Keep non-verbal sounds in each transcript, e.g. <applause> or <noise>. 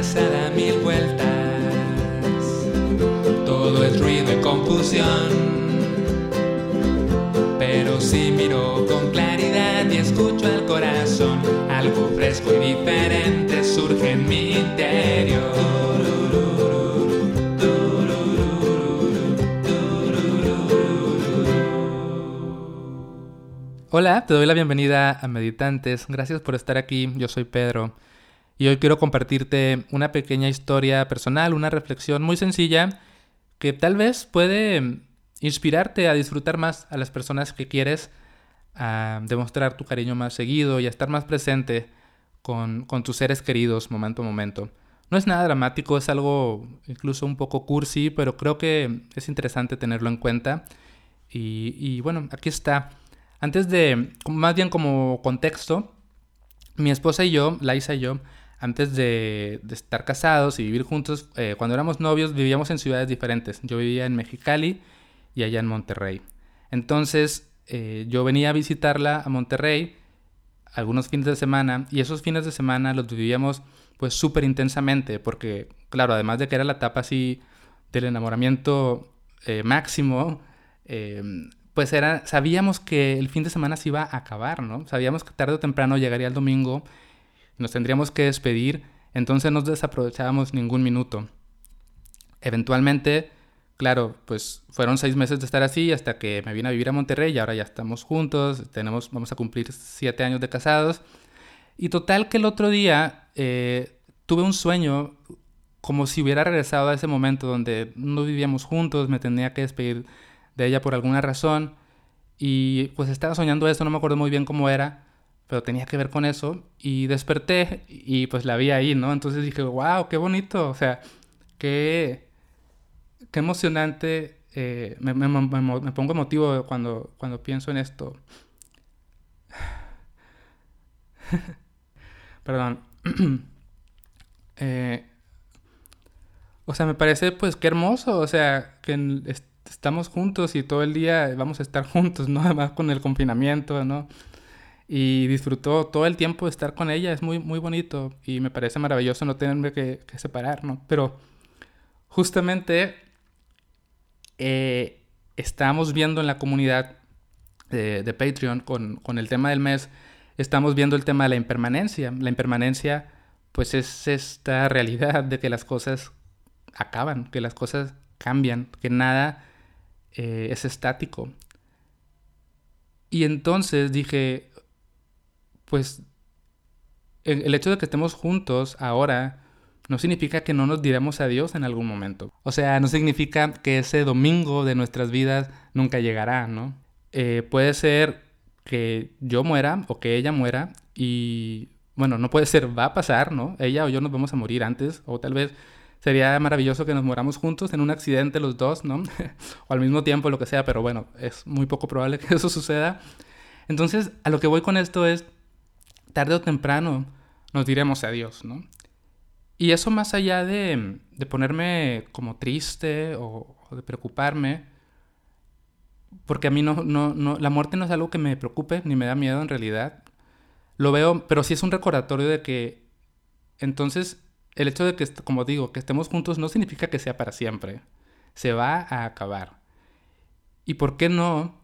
cabeza da mil vueltas. Todo es ruido y confusión. Pero si miro con claridad y escucho al corazón, algo fresco y diferente surge en mi interior. Hola, te doy la bienvenida a Meditantes. Gracias por estar aquí. Yo soy Pedro. Y hoy quiero compartirte una pequeña historia personal, una reflexión muy sencilla que tal vez puede inspirarte a disfrutar más a las personas que quieres, a demostrar tu cariño más seguido y a estar más presente con, tus seres queridos momento a momento. No es nada dramático, es algo incluso un poco cursi, pero creo que es interesante tenerlo en cuenta. Y, y bueno, aquí está. Antes de, más bien como contexto, mi esposa y yo, Laisa y yo, antes de, estar casados y vivir juntos, eh, cuando éramos novios vivíamos en ciudades diferentes. Yo vivía en Mexicali y allá en Monterrey. Entonces eh, yo venía a visitarla a Monterrey algunos fines de semana y esos fines de semana los vivíamos pues súper intensamente porque claro, además de que era la etapa así del enamoramiento eh, máximo, pues era, sabíamos que el fin de semana se iba a acabar, ¿no? Sabíamos que tarde o temprano llegaría el domingo, nos tendríamos que despedir, entonces no desaprovechábamos ningún minuto. Eventualmente, claro, pues fueron seis meses de estar así hasta que me vine a vivir a Monterrey y ahora ya estamos juntos, tenemos, vamos a cumplir siete años de casados. Y total que el otro día eh, tuve un sueño como si hubiera regresado a ese momento donde no vivíamos juntos, me tenía que despedir de ella por alguna razón. Y pues estaba soñando eso, no me acuerdo muy bien cómo era, pero tenía que ver con eso. Y desperté y pues la vi ahí, ¿no? Entonces dije, wow, qué bonito, o sea, qué, qué emocionante. Eh, me, me, me, pongo emotivo cuando, cuando pienso en esto. <sighs> Perdón. <clears throat> eh, o sea, me parece pues qué hermoso, o sea, que estamos juntos y todo el día vamos a estar juntos, ¿no? <laughs> Además con el confinamiento, ¿no? Y disfrutó todo el tiempo de estar con ella, es muy, muy bonito y me parece maravilloso no tenerme que, separar, ¿no? Pero justamente eh, estamos viendo en la comunidad de, Patreon con, con, el tema del mes, estamos viendo el tema de la impermanencia. La impermanencia, pues es esta realidad de que las cosas acaban, que las cosas cambian, que nada eh, es estático. Y entonces dije, pues el, hecho de que estemos juntos ahora no significa que no nos diremos adiós en algún momento. O sea, no significa que ese domingo de nuestras vidas nunca llegará, ¿no? Eh, puede ser que yo muera o que ella muera y bueno, no puede ser, va a pasar, ¿no? Ella o yo nos vamos a morir antes o tal vez sería maravilloso que nos moramos juntos en un accidente los dos, ¿no? <laughs> o al mismo tiempo, lo que sea, pero bueno, es muy poco probable <laughs> que eso suceda. Entonces, a lo que voy con esto es, tarde o temprano nos diremos adiós, ¿no? Y eso más allá de, de ponerme como triste o, de preocuparme, porque a mí no, no, no, la muerte no es algo que me preocupe ni me da miedo en realidad. Lo veo, pero sí es un recordatorio de que entonces el hecho de que, como digo, que estemos juntos no significa que sea para siempre. Se va a acabar. ¿Y por qué no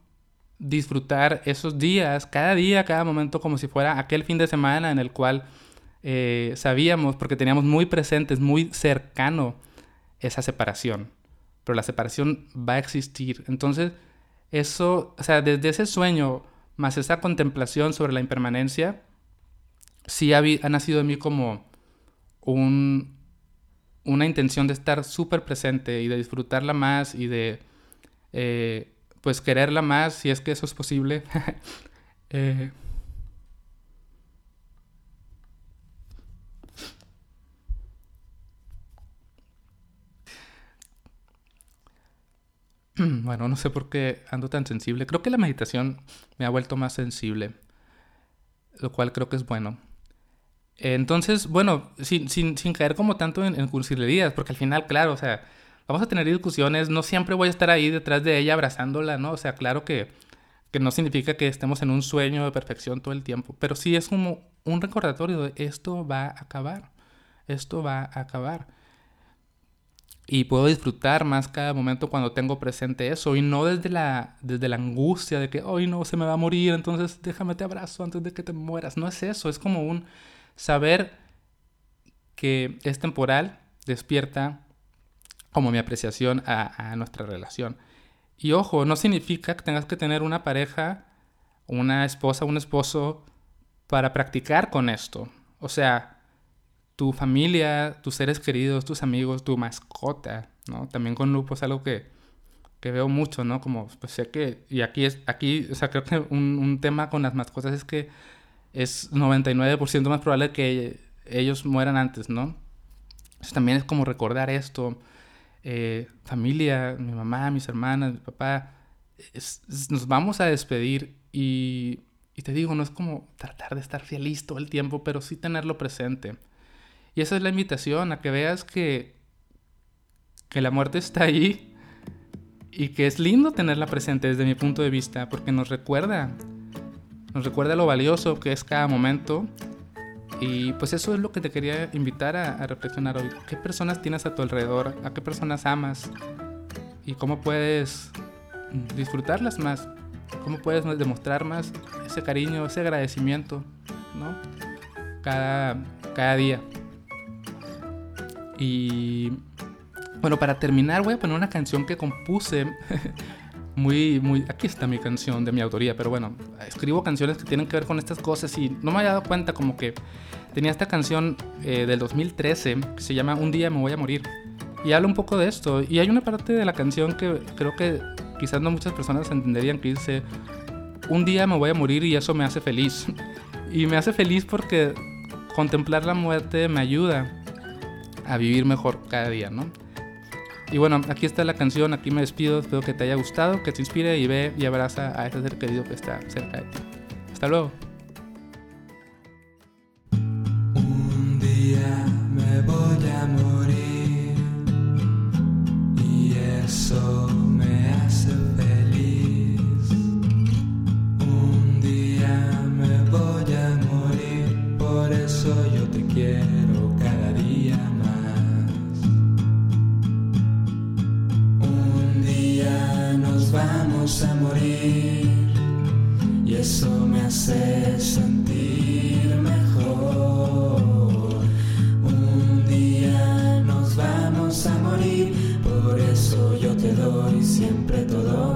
disfrutar esos días, cada día, cada momento, como si fuera aquel fin de semana en el cual eh, sabíamos, porque teníamos muy presentes, muy cercano esa separación? Pero la separación va a existir. Entonces, eso, o sea, desde ese sueño más esa contemplación sobre la impermanencia, sí ha, nacido en mí como un, una intención de estar súper presente y de disfrutarla más y de eh, pues quererla más si es que eso es posible. <laughs> Eh, <clears throat> bueno, no sé por qué ando tan sensible. Creo que la meditación me ha vuelto más sensible, lo cual creo que es bueno. Entonces, bueno, sin, sin, sin caer como tanto en, en cursilerías, porque al final, claro, o sea, vamos a tener discusiones, no siempre voy a estar ahí detrás de ella abrazándola, ¿no? O sea, claro que, que no significa que estemos en un sueño de perfección todo el tiempo, pero sí es como un recordatorio de esto va a acabar. esto va a acabar. Y puedo disfrutar más cada momento cuando tengo presente eso y no desde la, desde la angustia de que, hoy no, se me va a morir, entonces déjame te abrazo antes de que te mueras. No es eso, es como un saber que es temporal, despierta como mi apreciación a, nuestra relación. Y ojo, no significa que tengas que tener una pareja, una esposa, un esposo para practicar con esto. O sea, tu familia, tus seres queridos, tus amigos, tu mascota, ¿no? También con Lupo es algo que, que veo mucho, ¿no? Como, pues sé que, y aquí es, aquí, o sea, creo que un, un tema con las mascotas es que es 99% más probable que ellos mueran antes, ¿no? Entonces también es como recordar esto, eh, familia, mi mamá, mis hermanas, mi papá, nos vamos a despedir y y te digo, no es como tratar de estar feliz todo el tiempo, pero sí tenerlo presente. Y esa es la invitación, a que veas que, que la muerte está ahí y que es lindo tenerla presente desde mi punto de vista, porque nos recuerda, nos recuerda lo valioso que es cada momento. Y pues eso es lo que te quería invitar a, reflexionar hoy. ¿Qué personas tienes a tu alrededor? ¿A qué personas amas? ¿Y cómo puedes disfrutarlas más? ¿Cómo puedes demostrar más ese cariño, ese agradecimiento, ¿no? Cada, cada día. Y bueno, para terminar voy a poner una canción que compuse <laughs> muy, muy... Aquí está mi canción de mi autoría, pero bueno, escribo canciones que tienen que ver con estas cosas y no me había dado cuenta como que tenía esta canción eh, del 2013 que se llama Un día me voy a morir. Y habla un poco de esto. Y hay una parte de la canción que creo que quizás no muchas personas entenderían que dice, un día me voy a morir y eso me hace feliz. <laughs> Y me hace feliz porque contemplar la muerte me ayuda a vivir mejor cada día, ¿no? Y bueno, aquí está la canción, aquí me despido, espero que te haya gustado, que te inspire y ve y abraza a ese ser querido que está cerca de ti. Hasta luego. Un día me voy a morir y eso vamos a morir y eso me hace sentir mejor. Un día nos vamos a morir, por eso yo te doy siempre todo.